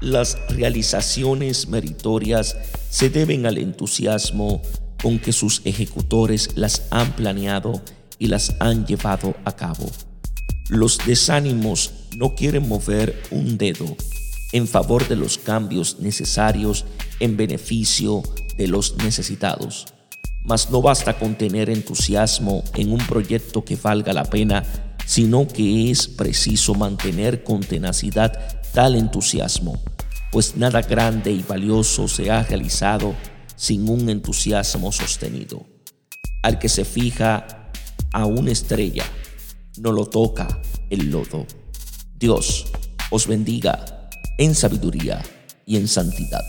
Las realizaciones meritorias se deben al entusiasmo con que sus ejecutores las han planeado y las han llevado a cabo. Los desánimos no quieren mover un dedo en favor de los cambios necesarios en beneficio de los necesitados. Mas no basta con tener entusiasmo en un proyecto que valga la pena, sino que es preciso mantener con tenacidad tal entusiasmo, pues nada grande y valioso se ha realizado sin un entusiasmo sostenido. Al que se fija a una estrella, no lo toca el lodo. Dios os bendiga en sabiduría y en santidad.